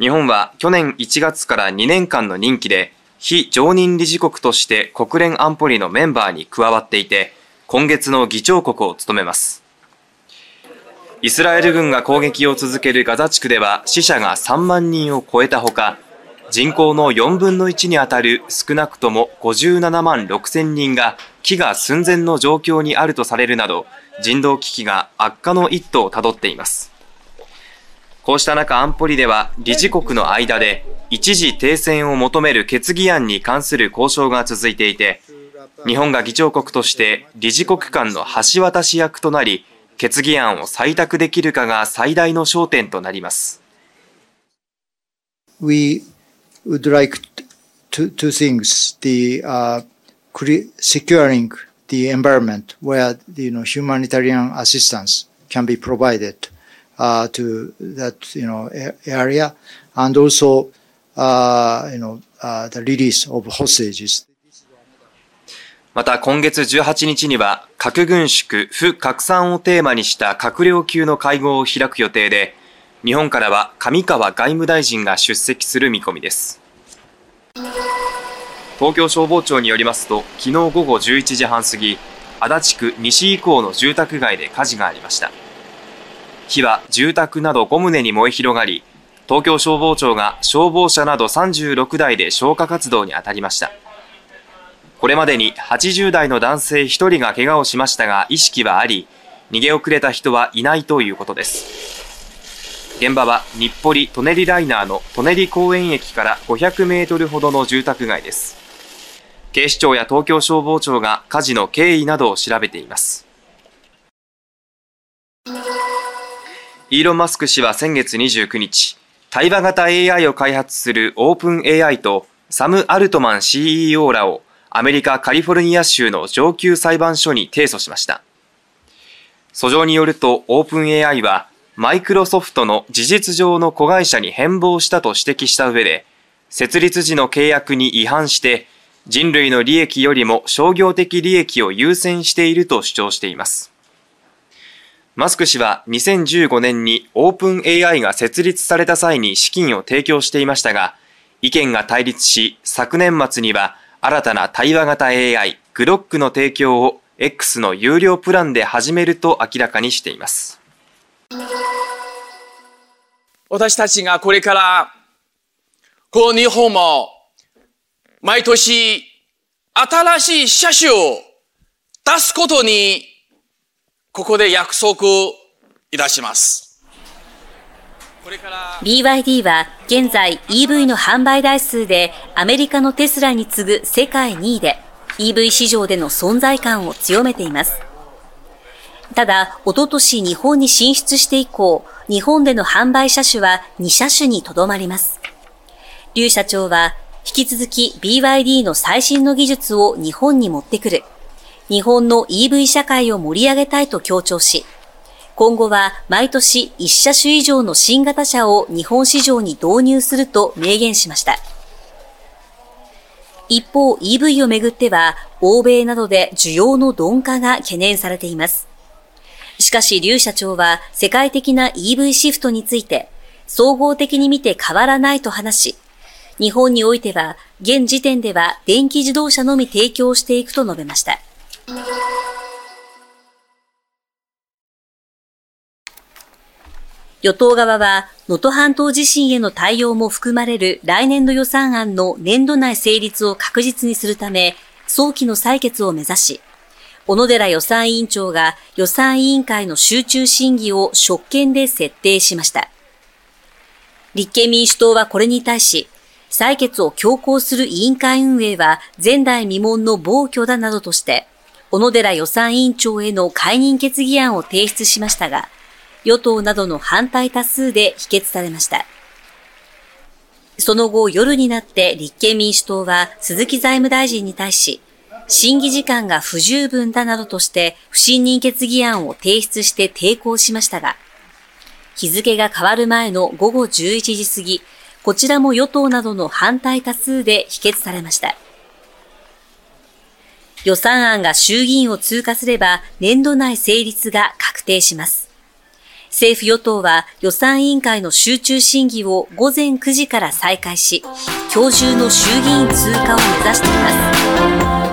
日本は去年1月から2年間の任期で非常任理事国として国連安保理のメンバーに加わっていて今月の議長国を務めます。イスラエル軍が攻撃を続けるガザ地区では死者が3万人を超えたほか人口の4分の1にあたる少なくとも57万6千人が飢餓寸前の状況にあるとされるなど人道危機が悪化の一途をたどっています。こうした中安保理では理事国の間で一時停戦を求める決議案に関する交渉が続いていて日本が議長国として理事国間の橋渡し役となり決議案を採択できるかが最大の焦点となります。We would like two, two things. The uh, securing the environment where you know humanitarian assistance can be provided uh, to that you know area, and also uh, you know uh, the release of hostages. また今月18日には核軍縮、不拡散をテーマにした閣僚級の会合を開く予定で、日本からは上川外務大臣が出席する見込みです。東京消防庁によりますと、昨日午後11時半過ぎ、足立区西以降の住宅街で火事がありました。火は住宅など5棟に燃え広がり、東京消防庁が消防車など36台で消火活動に当たりました。これまでに80代の男性1人が怪我をしましたが意識はあり、逃げ遅れた人はいないということです。現場は日暮里・舎人ライナーの舎人公園駅から500メートルほどの住宅街です。警視庁や東京消防庁が火事の経緯などを調べています。イーロン・マスク氏は先月29日、対話型 AI を開発するオープン AI とサム・アルトマン CEO らをアメリカ・カリフォルニア州の上級裁判所に提訴しました。訴状によると、オープン AI は、マイクロソフトの事実上の子会社に変貌したと指摘した上で、設立時の契約に違反して、人類の利益よりも商業的利益を優先していると主張しています。マスク氏は2015年にオープン AI が設立された際に資金を提供していましたが、意見が対立し、昨年末には新たな対話型 AI グロックの提供を X の有料プランで始めると明らかにしています。私たちがこれからこの日本も毎年新しい車種を出すことにここで約束いたします。BYD は現在 EV の販売台数でアメリカのテスラに次ぐ世界2位で EV 市場での存在感を強めています。ただ、おととし日本に進出して以降、日本での販売車種は2車種にとどまります。劉社長は、引き続き BYD の最新の技術を日本に持ってくる。日本の EV 社会を盛り上げたいと強調し、今後は毎年1車種以上の新型車を日本市場に導入すると明言しました。一方 EV をめぐっては、欧米などで需要の鈍化が懸念されています。しかし、劉社長は世界的な EV シフトについて、総合的に見て変わらないと話し、日本においては、現時点では電気自動車のみ提供していくと述べました。与党側は、能登半島地震への対応も含まれる来年度予算案の年度内成立を確実にするため、早期の採決を目指し、小野寺予算委員長が予算委員会の集中審議を職権で設定しました。立憲民主党はこれに対し、採決を強行する委員会運営は前代未聞の暴挙だなどとして、小野寺予算委員長への解任決議案を提出しましたが、与党などの反対多数で否決されました。その後夜になって立憲民主党は鈴木財務大臣に対し、審議時間が不十分だなどとして不信任決議案を提出して抵抗しましたが、日付が変わる前の午後11時過ぎ、こちらも与党などの反対多数で否決されました。予算案が衆議院を通過すれば年度内成立が確定します。政府与党は予算委員会の集中審議を午前9時から再開し、今日中の衆議院通過を目指しています。